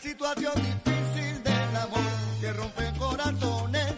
situación difícil del amor que rompe corazones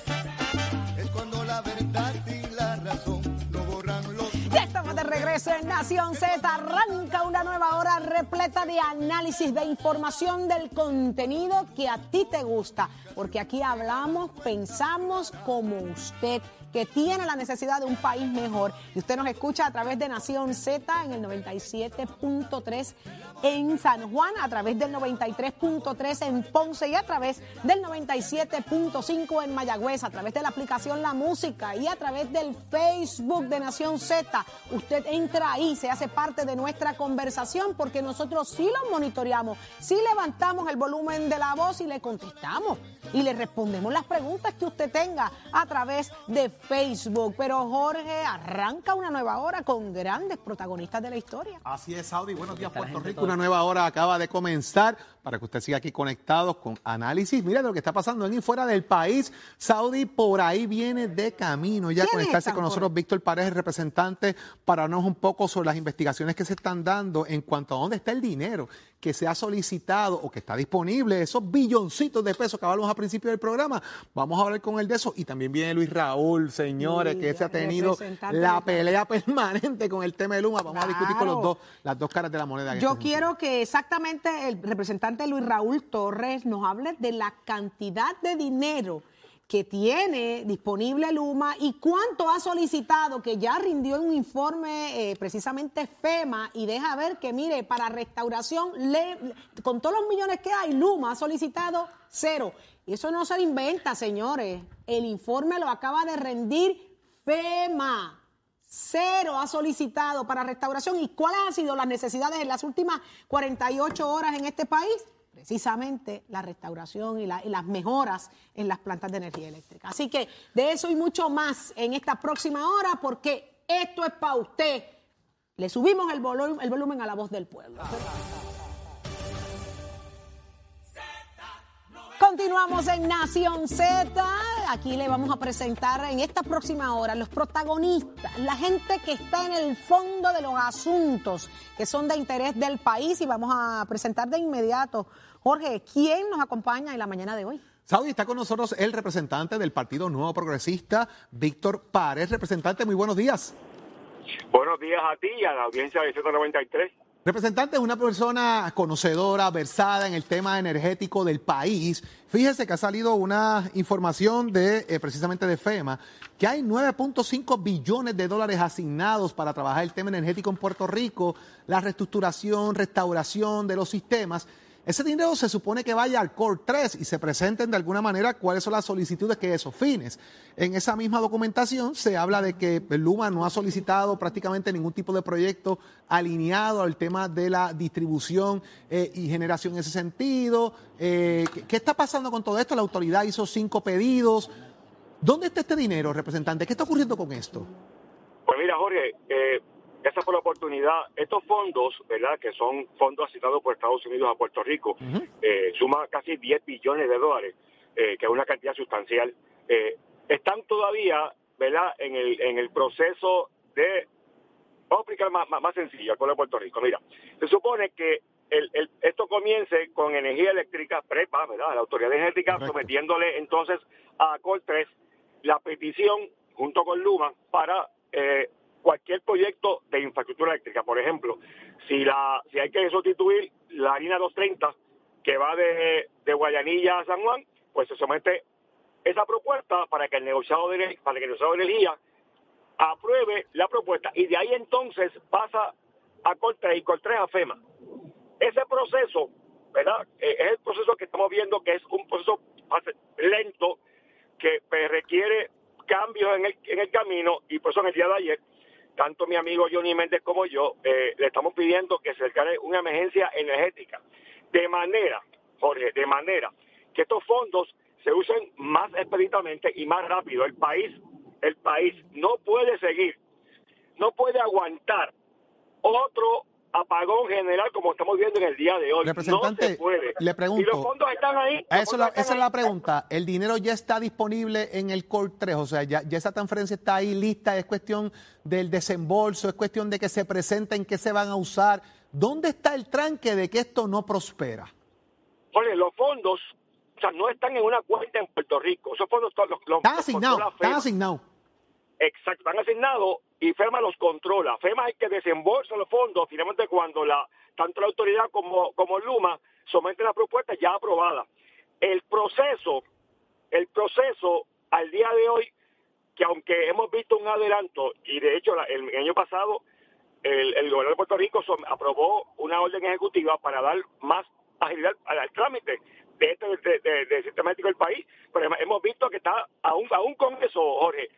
es cuando la verdad y la razón no borran los Ya estamos de regreso en Nación Z. Arranca una nueva hora repleta de análisis, de información del contenido que a ti te gusta. Porque aquí hablamos, pensamos como usted que tiene la necesidad de un país mejor. Y usted nos escucha a través de Nación Z en el 97.3 en San Juan, a través del 93.3 en Ponce y a través del 97.5 en Mayagüez, a través de la aplicación La Música y a través del Facebook de Nación Z. Usted entra ahí, se hace parte de nuestra conversación porque nosotros sí lo monitoreamos, sí levantamos el volumen de la voz y le contestamos y le respondemos las preguntas que usted tenga a través de Facebook. Pero Jorge arranca una nueva hora con grandes protagonistas de la historia. Así es, Saudi. Buenos días, Puerto Rico. Una nueva hora acaba de comenzar para que usted siga aquí conectado con análisis. Mira lo que está pasando en y fuera del país. Saudi por ahí viene de camino ya conectarse con nosotros Víctor Párez, el representante, para hablarnos un poco sobre las investigaciones que se están dando en cuanto a dónde está el dinero que se ha solicitado o que está disponible, esos billoncitos de pesos que hablamos al principio del programa. Vamos a hablar con él de eso. Y también viene Luis Raúl, señores, que se ha tenido la pelea permanente con el tema de Luma. Vamos a discutir con los dos, las dos caras de la moneda. Yo quiero que exactamente el representante Luis Raúl Torres nos hable de la cantidad de dinero que tiene disponible Luma y cuánto ha solicitado, que ya rindió un informe eh, precisamente FEMA y deja ver que, mire, para restauración, le, con todos los millones que hay, Luma ha solicitado cero. Y eso no se inventa, señores. El informe lo acaba de rendir FEMA. Cero ha solicitado para restauración. ¿Y cuáles han sido las necesidades en las últimas 48 horas en este país? precisamente la restauración y, la, y, las mejoras en las plantas de energía eléctrica. Así que de eso y mucho más en esta próxima hora, porque esto es para usted. Le subimos el, volu el volumen a la voz del pueblo. Continuamos en Nación Z. Aquí le vamos a presentar en esta próxima hora los protagonistas, la gente que está en el fondo de los asuntos que son de interés del país y vamos a presentar de inmediato. Jorge, ¿quién nos acompaña en la mañana de hoy? Saudi, está con nosotros el representante del Partido Nuevo Progresista, Víctor Párez. Representante, muy buenos días. Buenos días a ti y a la audiencia de 193. Representante es una persona conocedora, versada en el tema energético del país. Fíjese que ha salido una información de eh, precisamente de FEMA que hay 9.5 billones de dólares asignados para trabajar el tema energético en Puerto Rico, la reestructuración, restauración de los sistemas. Ese dinero se supone que vaya al Core 3 y se presenten de alguna manera cuáles son las solicitudes que esos fines. En esa misma documentación se habla de que Luma no ha solicitado prácticamente ningún tipo de proyecto alineado al tema de la distribución eh, y generación en ese sentido. Eh, ¿qué, ¿Qué está pasando con todo esto? La autoridad hizo cinco pedidos. ¿Dónde está este dinero, representante? ¿Qué está ocurriendo con esto? Pues mira, Jorge, eh, esa fue la oportunidad. Estos fondos, ¿verdad? Que son fondos asignados por Estados Unidos a Puerto Rico, uh -huh. eh, suma casi 10 billones de dólares, eh, que es una cantidad sustancial. Eh, están todavía, ¿verdad? En el, en el proceso de... Vamos a explicar más, más, más sencillo pueblo de Puerto Rico. Mira, se supone que el, el, esto comience con energía eléctrica, PREPA, ¿verdad? La Autoridad Energética, Correcto. sometiéndole entonces a COL 3 la petición junto con Luma para eh, cualquier proyecto de infraestructura eléctrica. Por ejemplo, si la si hay que sustituir la harina 230 que va de, Guayanilla a San Juan, pues se somete esa propuesta para que el negociado de, para que el negociado de energía apruebe la propuesta y de ahí entonces pasa a Coltre y Coltre a FEMA. Ese proceso, ¿verdad? Eh, es el proceso que estamos viendo que es un proceso lento que pues, requiere cambios en el, en el camino y por eso en el día de ayer tanto mi amigo Johnny Méndez como yo eh, le estamos pidiendo que se declare una emergencia energética de manera, Jorge, de manera que estos fondos se usen más expeditamente y más rápido. El país, el país no puede seguir, no puede aguantar otro apagón general como estamos viendo en el día de hoy. Representante, no se puede. le pregunto. Y los fondos están ahí. Eso la, esa ahí. es la pregunta. ¿El dinero ya está disponible en el Core 3? O sea, ya, ya, esa transferencia está ahí lista. Es cuestión del desembolso, es cuestión de que se presenten, qué se van a usar. ¿Dónde está el tranque de que esto no prospera? Oye, los fondos, o sea, no están en una cuenta en Puerto Rico. Esos fondos los, los, Están asignados, están asignados. Exacto, están asignados y FEMA los controla. FEMA es que desembolsa los fondos finalmente cuando tanto la autoridad como, como Luma someten la propuesta ya aprobada. El proceso, el proceso al día de hoy, que aunque hemos visto un adelanto, y de hecho el, año pasado el, el gobierno de Puerto Rico aprobó una orden ejecutiva para dar más agilidad al, trámite de este de, de- eléctrico del país, pero hemos visto que está aún aún con eso, Jorge,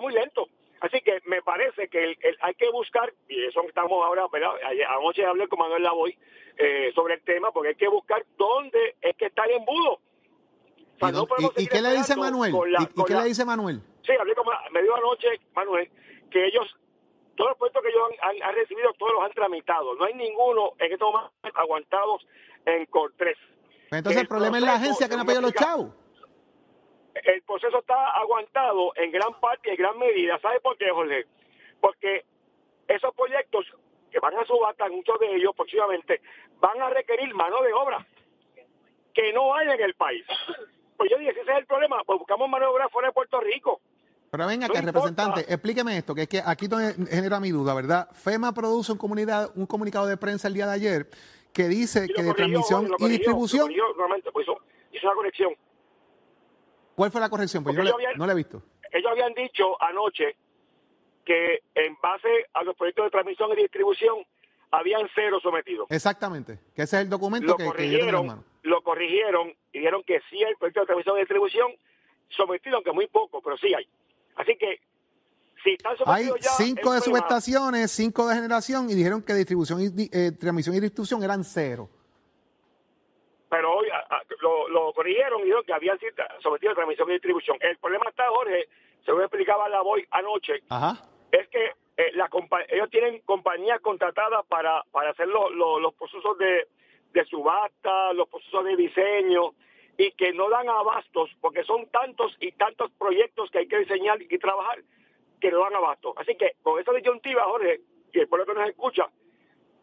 está muy lento. Así que me parece que el- el- hay que buscar, y eso estamos ahora, ¿verdad? Ayer- Anoche hablé con Manuel Lavoy eh, sobre el tema, porque hay que buscar dónde es que está el embudo. O sea, ¿Y, no y- y qué le dice Manuel? con la- ¿Y, con qué la- le dice Manuel? Sí, hablé con me dijo anoche, Manuel, que ellos, todos los puestos que ellos han, han- han recibido, todos los han tramitado. No hay ninguno en estos momentos aguantados en Cortés. Entonces el, problema es la agencia que no me pagado los chavos. El proceso está aguantado en gran parte y en gran medida. ¿Sabe por qué, Jorge? Porque esos proyectos que van a subasta, muchos de ellos próximamente, van a requerir mano de obra que no hay en el país. Pues yo dije, ese es el problema, pues buscamos mano de obra fuera de Puerto Rico. Pero venga No acá, importa. representante, explíqueme esto, que es que aquí genera mi duda, ¿verdad? FEMA produce un, comunidad, un comunicado de prensa el día de ayer que dice que de transmisión y distribución, corrigió nuevamente, pues hizo, hizo una conexión. ¿Cuál fue la corrección? Pues yo Porque no, le- yo había- no la he visto. ellos habían dicho anoche que en base a los proyectos de transmisión y distribución habían cero sometidos. Exactamente, que ese es el documento Lo que, que yo tengo corrigieron, manos. lo corrigieron y dijeron que sí hay proyectos de transmisión y distribución sometidos, aunque muy poco, pero sí hay. Así que si están Hay sometidos ya cinco de subestaciones, cinco de generación y dijeron que distribución y, eh, transmisión y distribución eran cero. Pero hoy a- a- lo, lo corrigieron y dijeron que habían sido sometidos a transmisión y distribución. El problema está, Jorge, según explicaba la voy anoche, Ajá. es que eh, la compa- ellos tienen compañías contratadas para, para hacer lo- lo- los procesos de, de subasta, los procesos de diseño, y que no dan abastos, porque son tantos y tantos proyectos que hay que diseñar y trabajar, que no dan abasto. Así que con esa disyuntiva, Jorge, y el pueblo que nos escucha,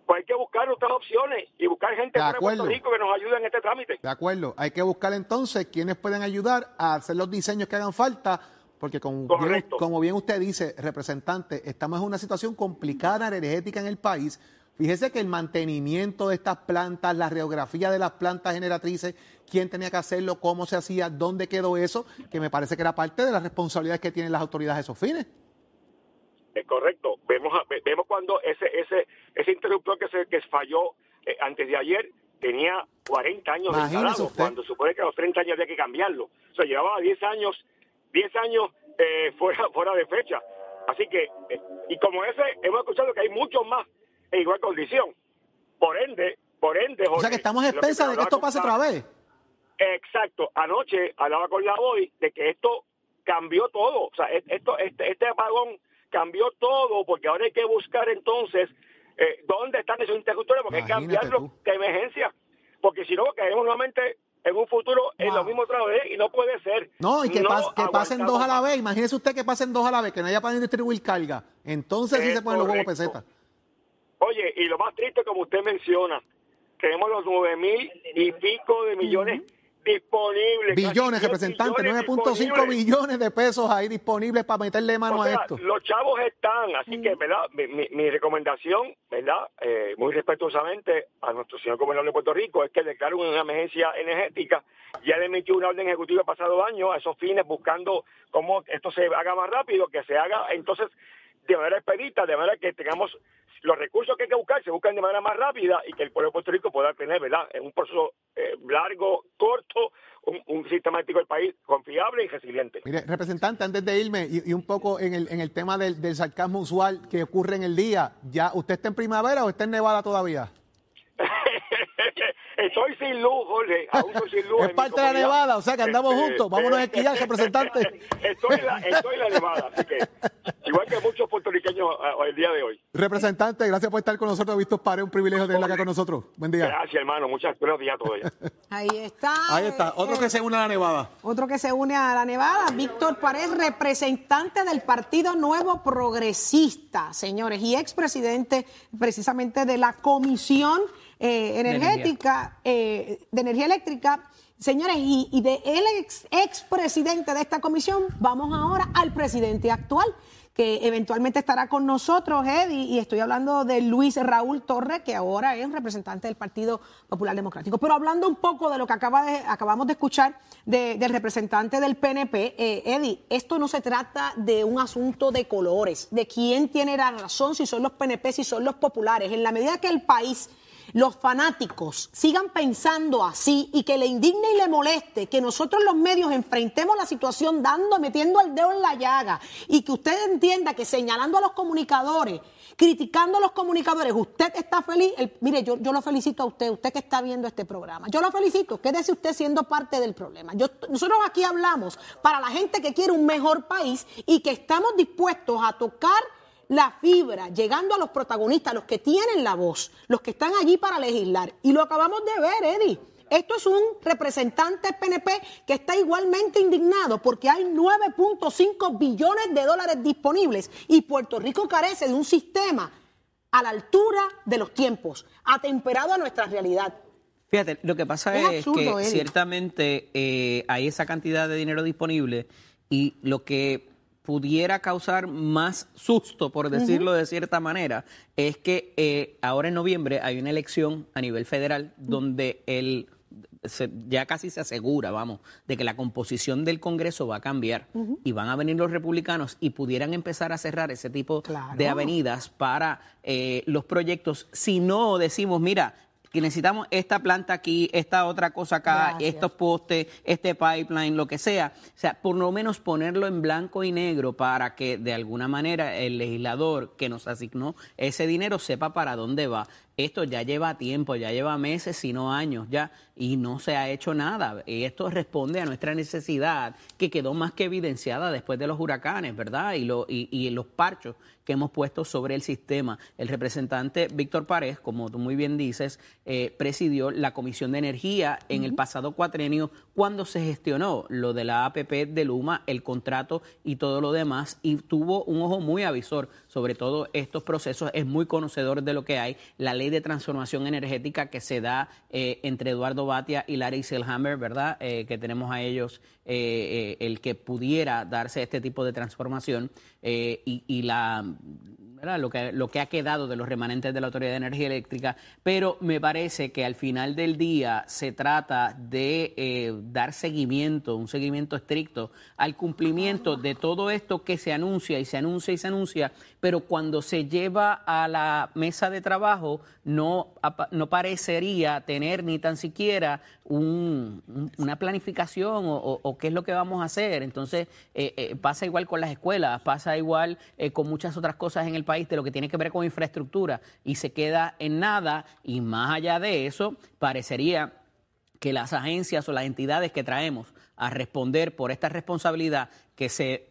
pues hay que buscar otras opciones y buscar gente De de Puerto. Rico que nos ayude en este trámite. De acuerdo. Hay que buscar entonces quienes pueden ayudar a hacer los diseños que hagan falta, porque como bien, Correcto. como bien usted dice, representante, estamos en una situación complicada energética en el país. Fíjese que el mantenimiento de estas plantas, la radiografía de las plantas generatrices, quién tenía que hacerlo, cómo se hacía, dónde quedó eso, que me parece que era parte de las responsabilidades que tienen las autoridades a esos fines. Es correcto. Vemos vemos cuando ese ese ese interruptor que se que falló eh, antes de ayer tenía 40 años de instalado, cuando supone que a los 30 años había que cambiarlo. O sea, llevaba 10 años 10 años eh, fuera fuera de fecha. Así que eh, y como ese hemos escuchado que hay muchos más en igual condición. Por ende, por ende, O sea Jorge, que estamos expensas de que esto pase otra vez. Exacto. Anoche hablaba con la voy de que esto cambió todo. O sea, e- esto, este, este apagón cambió todo porque ahora hay que buscar entonces eh, dónde están esos interruptores porque hay que Imagínate cambiarlos tú. de emergencia. Porque si no, caemos nuevamente en un futuro en Wow. lo mismo otra vez y no puede ser. No, y que, No pas- que pasen dos a la vez. Imagínese usted que pasen dos a la vez, que no haya para distribuir carga. Entonces sí Es se ponen los huevos pesetas. Oye, y lo más triste, como usted menciona, tenemos los nueve mil y pico de millones disponibles. Billones, 10 representante, billones 9.5 disponibles. billones de pesos ahí disponibles para meterle mano O sea, a esto. los chavos están, así que, ¿verdad? Mi, mi- mi recomendación, ¿verdad? Eh, muy respetuosamente a nuestro señor gobernador de Puerto Rico es que declare una emergencia energética. Ya le emitió una orden ejecutiva el pasado año a esos fines, buscando cómo esto se haga más rápido, que se haga entonces de manera expedita, de manera que tengamos los recursos que hay que buscar, se buscan de manera más rápida y que el pueblo de Puerto Rico pueda tener, ¿verdad? En un proceso eh, largo, corto, un, un sistema eléctrico del país confiable y resiliente. Mire, representante, antes de irme y, y un poco en el, en el tema del, del sarcasmo usual que ocurre en el día, ¿ya usted está en primavera o está en nevada todavía? Estoy sin luz, Jorge. Aún estoy sin luz. Es parte de la nevada, o sea que andamos Este, juntos. Vámonos a esquiar, representante. Estoy en, la, estoy en la nevada, así que puertorriqueños ah, el día de hoy. Representante, gracias por estar con nosotros. Visto Pare, un privilegio tenerla acá con nosotros. Buen día. Gracias, hermano. Muchas buenos días a todos. Ahí está. Ahí está, otro eh, que se une a la nevada. Otro que se une a la Nevada, Víctor Pared, representante del Partido Nuevo Progresista, señores, y expresidente precisamente de la Comisión eh, energética, eh, de energía eléctrica. Señores, y, y de el ex, ex presidente de esta comisión, vamos ahora al presidente actual que eventualmente estará con nosotros, Eddie, y estoy hablando de Luis Raúl Torres, que ahora es representante del Partido Popular Democrático. Pero hablando un poco de lo que acabamos de escuchar de- del representante del PNP, eh, Eddie, esto no se trata de un asunto de colores, de quién tiene la razón, si son los PNP, si son los populares. En la medida que el país los fanáticos sigan pensando así y que le indigne y le moleste que nosotros los medios enfrentemos la situación dando, metiendo el dedo en la llaga y que usted entienda que señalando a los comunicadores, criticando a los comunicadores, usted está feliz, El- mire, yo, yo lo felicito a usted, usted que está viendo este programa, yo lo felicito, quédese usted siendo parte del problema. Yo- nosotros aquí hablamos para la gente que quiere un mejor país y que estamos dispuestos a tocar la fibra, llegando a los protagonistas, los que tienen la voz, los que están allí para legislar. Y lo acabamos de ver, Eddie. Esto es un representante PNP que está igualmente indignado porque hay 9.5 billones de dólares disponibles y Puerto Rico carece de un sistema a la altura de los tiempos, atemperado a nuestra realidad. Fíjate, lo que pasa Es es, absurdo, que ciertamente eh, hay esa cantidad de dinero disponible y lo que pudiera causar más susto, por decirlo de cierta manera, es que eh, ahora en noviembre hay una elección a nivel federal donde el se- ya casi se asegura, vamos, de que la composición del Congreso va a cambiar y van a venir los republicanos y pudieran empezar a cerrar ese tipo Claro. de avenidas para eh, los proyectos. Si no decimos, mira, que necesitamos esta planta aquí, esta otra cosa acá, Gracias. estos postes, este pipeline, lo que sea. O sea, por lo menos ponerlo en blanco y negro para que de alguna manera el legislador que nos asignó ese dinero sepa para dónde va. Esto ya lleva tiempo, ya lleva meses, si no años ya, y no se ha hecho nada. Esto responde a nuestra necesidad que quedó más que evidenciada después de los huracanes, ¿verdad? Y, lo, y, y los parchos que hemos puesto sobre el sistema. El representante Víctor Párez, como tú muy bien dices, eh, presidió la Comisión de Energía en el pasado cuatrenio cuando se gestionó lo de la APP de Luma, el contrato y todo lo demás, y tuvo un ojo muy avisor sobre todo estos procesos, es muy conocedor de lo que hay, la ley de transformación energética que se da eh, entre Eduardo Batia y Larry Selhammer, ¿verdad? Eh, que tenemos a ellos eh, el que pudiera darse este tipo de transformación y, la. Lo, que, lo que ha quedado de los remanentes de la Autoridad de Energía Eléctrica, pero me parece que al final del día se trata de dar seguimiento, un seguimiento estricto al cumplimiento de todo esto que se anuncia y se anuncia y se anuncia, pero cuando se lleva a la mesa de trabajo no, no parecería tener ni tan siquiera un- un- una planificación o qué es lo que vamos a hacer. Entonces, eh, eh, pasa igual con las escuelas, pasa igual eh, con muchas otras cosas en el país de lo que tiene que ver con infraestructura y se queda en nada y más allá de eso, parecería que las agencias o las entidades que traemos a responder por esta responsabilidad que se,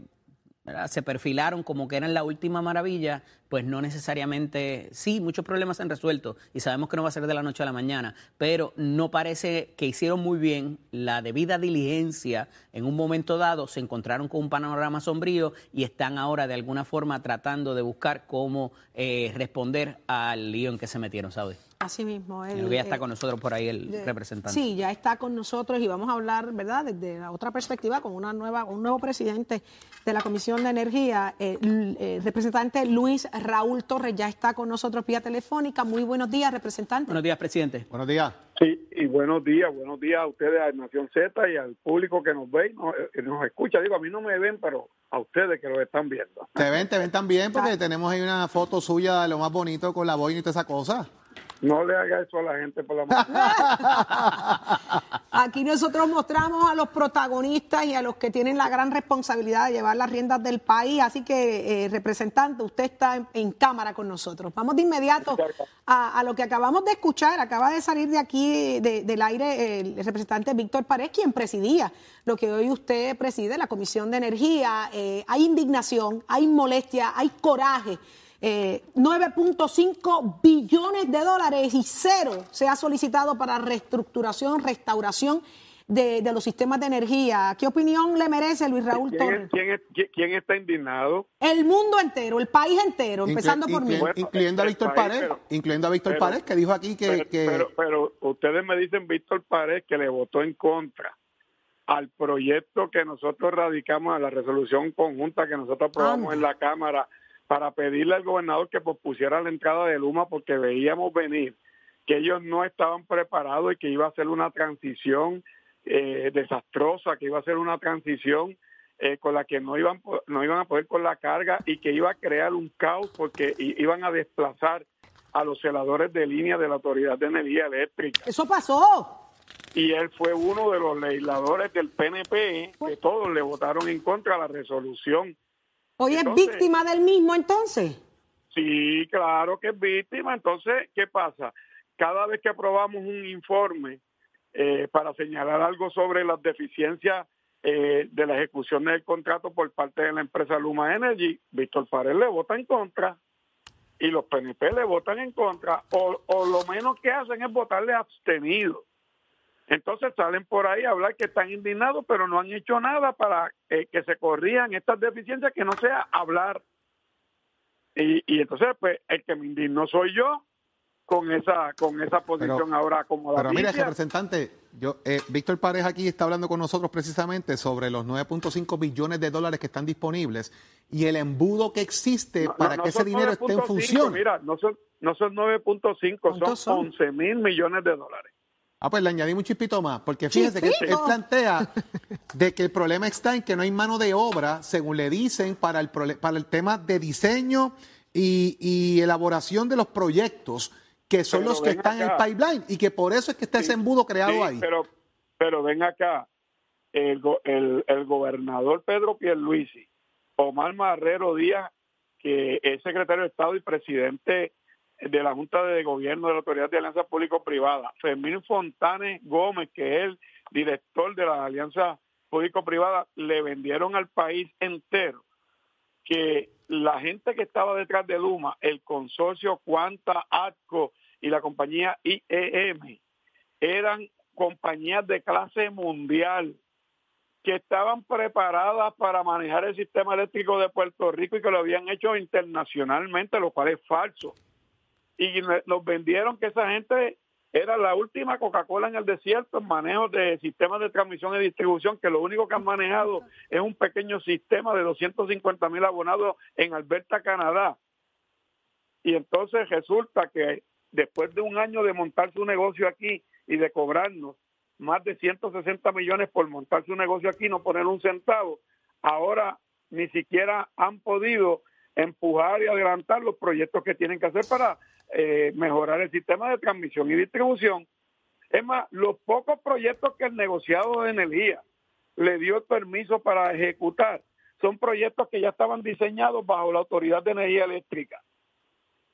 se perfilaron como que eran la última maravilla, pues no necesariamente, sí, muchos problemas se han resuelto y sabemos que no va a ser de la noche a la mañana, pero no parece que hicieron muy bien la debida diligencia en un momento dado, se encontraron con un panorama sombrío y están ahora de alguna forma tratando de buscar cómo eh, responder al lío en que se metieron, ¿sabes? Así mismo. Creo el- que ya está eh, con nosotros por ahí el de- representante. Sí, ya está con nosotros y vamos a hablar, ¿verdad?, desde la otra perspectiva con una nueva, un nuevo presidente de la Comisión de Energía, eh, el eh, representante Luis Raúl Torres, ya está con nosotros vía telefónica. Muy buenos días, representante. Buenos días, presidente. Buenos días. Sí, y buenos días, buenos días a ustedes, a Nación Z y al público que nos ve y nos, eh, nos escucha. Digo, a mí no me ven, pero a ustedes que lo están viendo. Te ven, te ven también porque tenemos ahí una foto suya de lo más bonito con la boina y toda esa cosa. No le haga eso a la gente por la mano. Aquí nosotros mostramos a los protagonistas y a los que tienen la gran responsabilidad de llevar las riendas del país. Así que, eh, representante, usted está en, en cámara con nosotros. Vamos de inmediato a, a lo que acabamos de escuchar. Acaba de salir de aquí, de- del aire, el representante Víctor Párez, quien presidía lo que hoy usted preside, la Comisión de Energía. Eh, hay indignación, hay molestia, hay coraje. Eh, 9.5 billones de dólares y cero se ha solicitado para reestructuración, restauración de, de los sistemas de energía. ¿Qué opinión le merece Luis Raúl ¿Quién, Torres? es- quién es- quién- quién está indignado? El mundo entero, el país entero, empezando por mí. Bueno, incluyendo a Víctor país, Pared, pero- incluyendo a Víctor pero- Pared, que dijo aquí que, pero, que- pero, pero ustedes me dicen Víctor Pared que le votó en contra al proyecto que nosotros radicamos a la resolución conjunta que nosotros aprobamos Anda. en la Cámara para pedirle al gobernador que pospusiera la entrada de Luma porque veíamos venir que ellos no estaban preparados y que iba a ser una transición eh, desastrosa, que iba a ser una transición eh, con la que no iban no iban a poder con la carga y que iba a crear un caos porque iban a desplazar a los celadores de línea de la Autoridad de Energía Eléctrica. Eso pasó. Y él fue uno de los legisladores del PNP que todos le votaron en contra a la resolución. Hoy Entonces- es víctima del mismo entonces. Sí, claro que es víctima. Entonces, ¿qué pasa? Cada vez que aprobamos un informe eh, para señalar algo sobre las deficiencias eh, de la ejecución del contrato por parte de la empresa Luma Energy, Víctor Pared le vota en contra y los PNP le votan en contra, o, o lo menos que hacen es votarle abstenido. Entonces salen por ahí a hablar que están indignados, pero no han hecho nada para eh, que se corrían estas deficiencias, que no sea hablar. Y, y entonces, pues, el que me indignó soy yo con esa con esa posición Pero- ahora como Pero mira, representante, yo, eh, Víctor Pared aquí está hablando con nosotros precisamente sobre los 9.5 billones de dólares que están disponibles y el embudo que existe para que ese dinero esté en función. Mira, no son, no son 9.5, ¿Cuántos son son? 11 mil millones de dólares. Ah, pues le añadimos un chispito más, porque fíjese que él, plantea de que el problema está en que no hay mano de obra, según le dicen, para el, para el tema de diseño y, y elaboración de los proyectos, que son Pero los que están en el pipeline, y que por eso es que está ese embudo creado Sí, ahí. Pero, pero ven acá, el, go- el, el gobernador Pedro Pierluisi, Omar Marrero Díaz, que es secretario de Estado y presidente de la Junta de Gobierno de la Autoridad de Alianza Público-Privada, Fermín Fontanes Gómez, que es el director de la Alianza Público-Privada, le vendieron al país entero que la gente que estaba detrás de Luma, el consorcio Cuanta, ATCO y la compañía IEM, eran compañías de clase mundial que estaban preparadas para manejar el sistema eléctrico de Puerto Rico y que lo habían hecho internacionalmente, lo cual es falso. Y nos vendieron que esa gente era la última Coca-Cola en el desierto en manejo de sistemas de transmisión y distribución, que lo único que han manejado es un pequeño sistema de 250 mil abonados en Alberta, Canadá. Y entonces resulta que después de un año de montar su negocio aquí y de cobrarnos más de 160 millones por montar su negocio aquí, no poner un centavo, ahora ni siquiera han podido empujar y adelantar los proyectos que tienen que hacer para eh, mejorar el sistema de transmisión y distribución. Es más, los pocos proyectos que el negociado de energía le dio el permiso para ejecutar son proyectos que ya estaban diseñados bajo la Autoridad de Energía Eléctrica.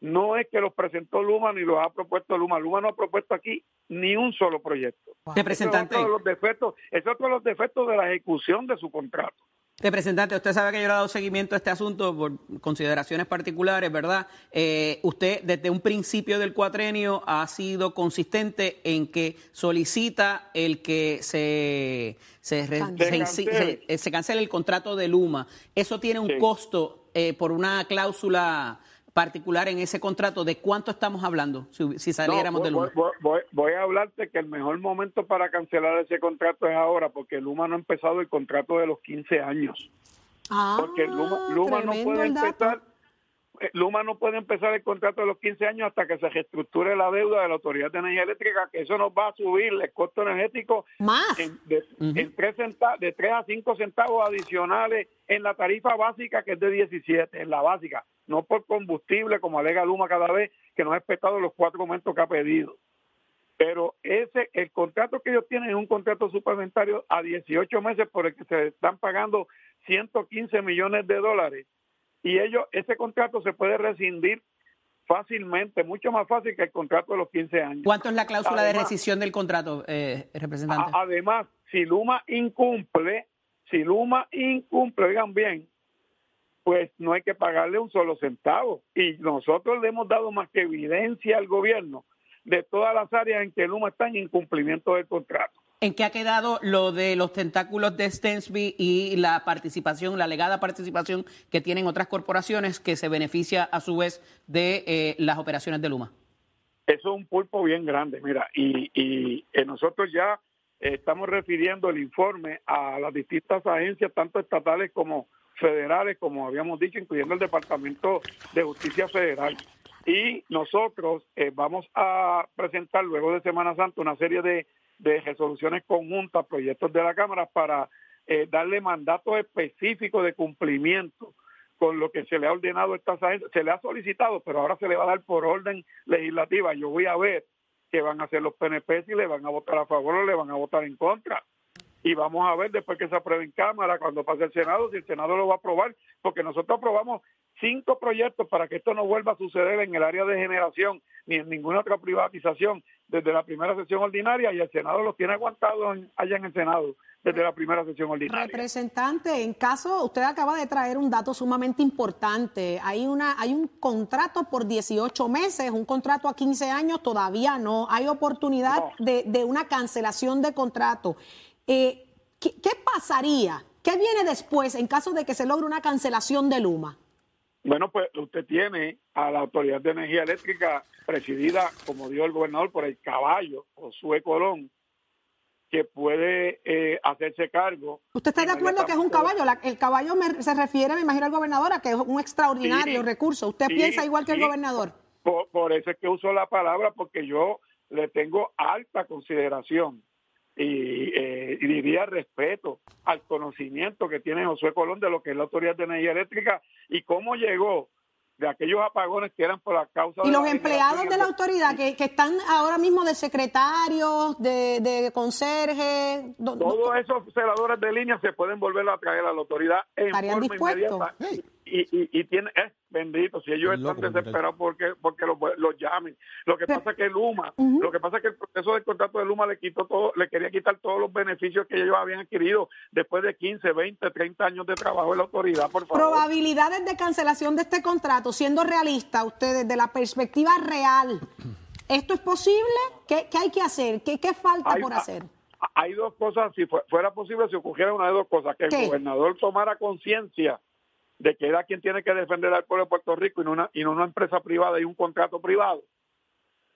No es que los presentó Luma ni los ha propuesto Luma. Luma no ha propuesto aquí ni un solo proyecto. Representante. Ese es otro de los defectos, es otro de los defectos de la ejecución de su contrato. Representante, usted sabe que yo le he dado seguimiento a este asunto por consideraciones particulares, ¿verdad? Eh, usted desde un principio del cuatrenio ha sido consistente en que solicita el que se, se, re- Cancele. se- se- eh, se cancele el contrato de Luma. ¿Eso tiene un Sí. costo eh, por una cláusula particular en ese contrato? ¿De cuánto estamos hablando si, si saliéramos No, de Luma? voy- voy- voy a hablarte que el mejor momento para cancelar ese contrato es ahora, porque Luma no ha empezado el contrato de los 15 años. Ah, Porque Luma, Luma no puede empezar. Eh, Luma no puede empezar el contrato de los 15 años hasta que se reestructure la deuda de la Autoridad de Energía Eléctrica, que eso nos va a subir el costo energético Más. en, de, en tres centa- de 3 a 5 centavos adicionales en la tarifa básica, que es de 17, en la básica, no por combustible, como alega Luma cada vez, que no ha respetado los cuatro aumentos que ha pedido. Pero ese, el contrato que ellos tienen es un contrato suplementario a 18 meses por el que se están pagando 115 millones de dólares. Y ellos, ese contrato se puede rescindir fácilmente, mucho más fácil que el contrato de los 15 años. ¿Cuánto es la cláusula de rescisión del contrato, eh, representante? A- Además, si Luma incumple, si Luma incumple, oigan bien, pues no hay que pagarle un solo centavo. Y nosotros le hemos dado más que evidencia al gobierno de todas las áreas en que Luma está en incumplimiento del contrato. ¿En qué ha quedado lo de los tentáculos de Stensby y la participación, la legada participación que tienen otras corporaciones que se beneficia a su vez de eh, las operaciones de Luma? Eso es un pulpo bien grande, mira, y, y eh, nosotros ya estamos refiriendo el informe a las distintas agencias, tanto estatales como federales, como habíamos dicho, incluyendo el Departamento de Justicia Federal. Y nosotros eh, vamos a presentar luego de Semana Santa una serie de, de resoluciones conjuntas, proyectos de la Cámara, para eh, darle mandatos específicos de cumplimiento con lo que se le ha ordenado a estas agencias. Se le ha solicitado, pero ahora se le va a dar por orden legislativa. Yo voy a ver qué van a hacer los PNP, si le van a votar a favor o le van a votar en contra y vamos a ver después que se apruebe en Cámara, cuando pase el Senado, si el Senado lo va a aprobar, porque nosotros aprobamos cinco proyectos para que esto no vuelva a suceder en el área de generación ni en ninguna otra privatización desde la primera sesión ordinaria y el Senado los tiene aguantados allá en el Senado desde la primera sesión ordinaria. Representante, en caso, usted acaba de traer un dato sumamente importante. Hay una, hay un contrato por 18 meses, un contrato a 15 años, todavía no. Hay oportunidad De, de una cancelación de contrato. Eh, ¿qué, ¿Qué pasaría? ¿Qué viene después en caso de que se logre una cancelación de Luma? Bueno, pues usted tiene a la Autoridad de Energía Eléctrica presidida, como dijo el gobernador, por el caballo, Josué Colón, que puede eh, hacerse cargo. ¿Usted está de acuerdo que es un caballo? La- el caballo me- se refiere, me imagino, al gobernador, a que es un extraordinario Sí, recurso. ¿Usted sí, piensa igual que el gobernador? Por, por eso es que uso la palabra, porque yo le tengo alta consideración y, eh, y diría respeto al conocimiento que tiene Josué Colón de lo que es la Autoridad de Energía Eléctrica y cómo llegó de aquellos apagones que eran por la causa Y de los la empleados de la autoridad que, que están ahora mismo de secretarios, de, de conserjes, do- do- Todos esos celadores de línea se pueden volver a traer a la autoridad en ¿Estarían forma dispuestos? inmediata. Y, y, y tiene, eh, bendito, si ellos Es están desesperados porque porque los, los llamen. Lo que pasa es que Luma, lo que pasa es que el proceso del contrato de Luma le quitó todo, le quería quitar todos los beneficios que ellos habían adquirido después de 15, 20, 30 años de trabajo en la autoridad, por favor. probabilidades de cancelación de este contrato, siendo realista, usted desde la perspectiva real, ¿esto es posible? ¿Qué, qué hay que hacer? ¿Qué, qué falta Hay- por hacer? Hay dos cosas, si fue- fuera posible, si ocurriera una de dos cosas, que el gobernador tomara conciencia de que era quien tiene que defender al pueblo de Puerto Rico y no una, y no una empresa privada y un contrato privado.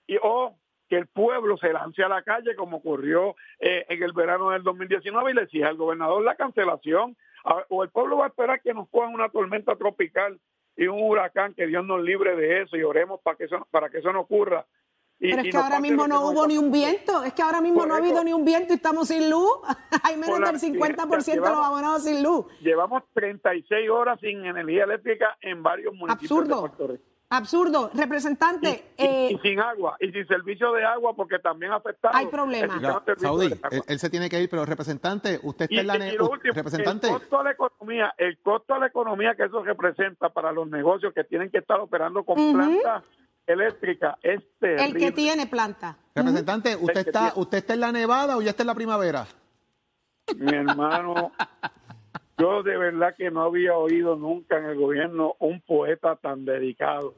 Y, o que el pueblo se lance a la calle como ocurrió eh, en el verano del 2019 y le exija al gobernador la cancelación. O el pueblo va a esperar que nos cojan una tormenta tropical y un huracán, que Dios nos libre de eso y oremos para que eso, para que eso no ocurra. Y- Pero es que ahora mismo no hubo ni un viento, es que ahora mismo no ha habido ni un viento y estamos sin luz. Hay menos del 50% de los abonados sin luz. Llevamos 36 horas sin energía eléctrica en varios municipios de Absurdo. Puerto Rico. Absurdo. Representante, Y, y- eh, y sin agua, y sin servicio de agua, porque también ha afectado. Hay problemas. agua. él, él se tiene que ir, pero representante, usted está Y, en la... y lo último, representante, el costo de la economía, el costo de la economía que eso representa para los negocios que tienen que estar operando con plantas eléctricas es terrible. el que tiene planta. representante, usted está, tiene- usted está en la nevada o ya está en la primavera. Mi hermano, yo de verdad que no había oído nunca en el gobierno un poeta tan dedicado.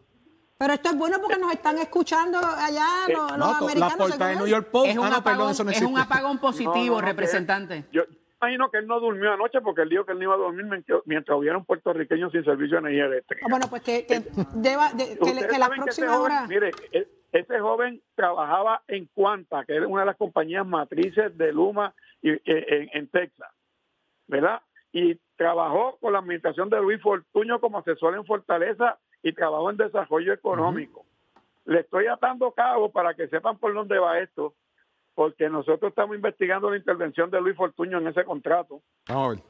Pero esto es bueno porque nos están escuchando allá Eh, los, los No, americanos. portada de según New. York Post. Es un, ah, no, perdón, apagón, eso no es un apagón positivo, No, no, no, representante. Yo imagino que él no durmió anoche porque él dijo que él no iba a dormir mientras, hubiera un puertorriqueño sin servicio de energía eléctrica. Ah, Bueno, pues que, que, lleva, de- que, la próxima joven, hora... mire, e- ese joven trabajaba en Cuanta, que es una de las compañías matrices de Luma y- e- en, en Texas, ¿verdad? Y trabajó con la administración de Luis Fortuño como asesor en Fortaleza y trabajó en desarrollo económico. Le estoy atando cabo para que sepan por dónde va esto, porque nosotros estamos investigando la intervención de Luis Fortuño en ese contrato.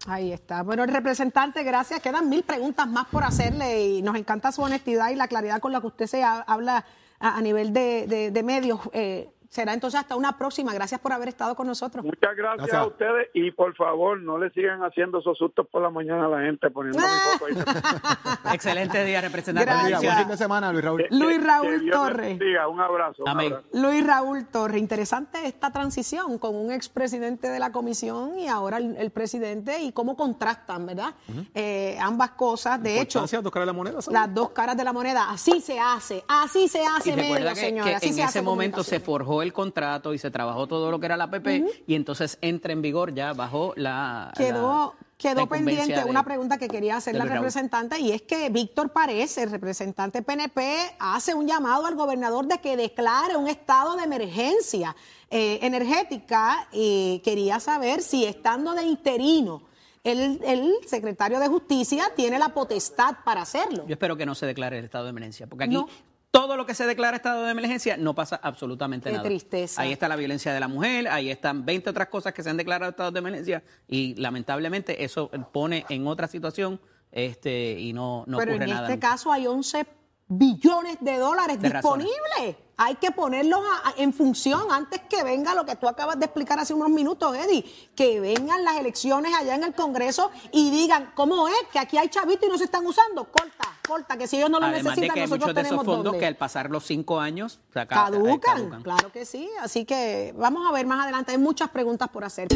Ahí está. Bueno, el representante, gracias. Quedan mil preguntas más por hacerle y nos encanta su honestidad y la claridad con la que usted se ha- habla a, a nivel de, de- de medios. Eh, será entonces hasta una próxima. Gracias por haber estado con nosotros. Muchas gracias, Gracias. a ustedes y por favor no le sigan haciendo esos sustos por la mañana a la gente poniendo mi foto ahí. Excelente día, representante. Gracias. Buen fin de semana, Luis Raúl. Luis Raúl que Torres. bendiga. Un abrazo. un Amén. abrazo. Luis Raúl Torre, interesante esta transición con un expresidente de la comisión y ahora el, el presidente y cómo contrastan, ¿verdad? Eh, ambas cosas. De hecho, Importancia, dos caras de la moneda, ¿sabes? las dos caras de la moneda. Así se hace, así se hace medio, que, señores. que así en se hace ese momento se forjó trabajó el contrato y se trabajó todo lo que era la PP y entonces entra en vigor ya bajo la... Quedó, la- quedó la pendiente de- una pregunta que quería hacer la Raúl. representante y es que Víctor Párez, el representante PNP, hace un llamado al gobernador de que declare un estado de emergencia eh, energética y quería saber si estando de interino el, el secretario de Justicia tiene la potestad para hacerlo. Yo espero que no se declare el estado de emergencia, porque aquí No. Todo lo que se declara estado de emergencia no pasa absolutamente Qué nada. tristeza. Ahí está la violencia de la mujer, ahí están 20 otras cosas que se han declarado estado de emergencia y lamentablemente eso pone en otra situación este y no, no Pero ocurre en nada. este nunca. caso hay 11 billones de dólares De razones. disponibles. Hay que ponerlos a- a- en función antes que venga lo que tú acabas de explicar hace unos minutos, Eddie, que vengan las elecciones allá en el Congreso y digan, ¿cómo es? Que aquí hay chavitos y no se están usando. Corta, corta, que si ellos no lo Además de necesitan, que nosotros muchos de esos tenemos fondos que al pasar los cinco años acaba- eh, caducan. caducan. Claro que sí. Así que vamos a ver más adelante. Hay muchas preguntas por hacer.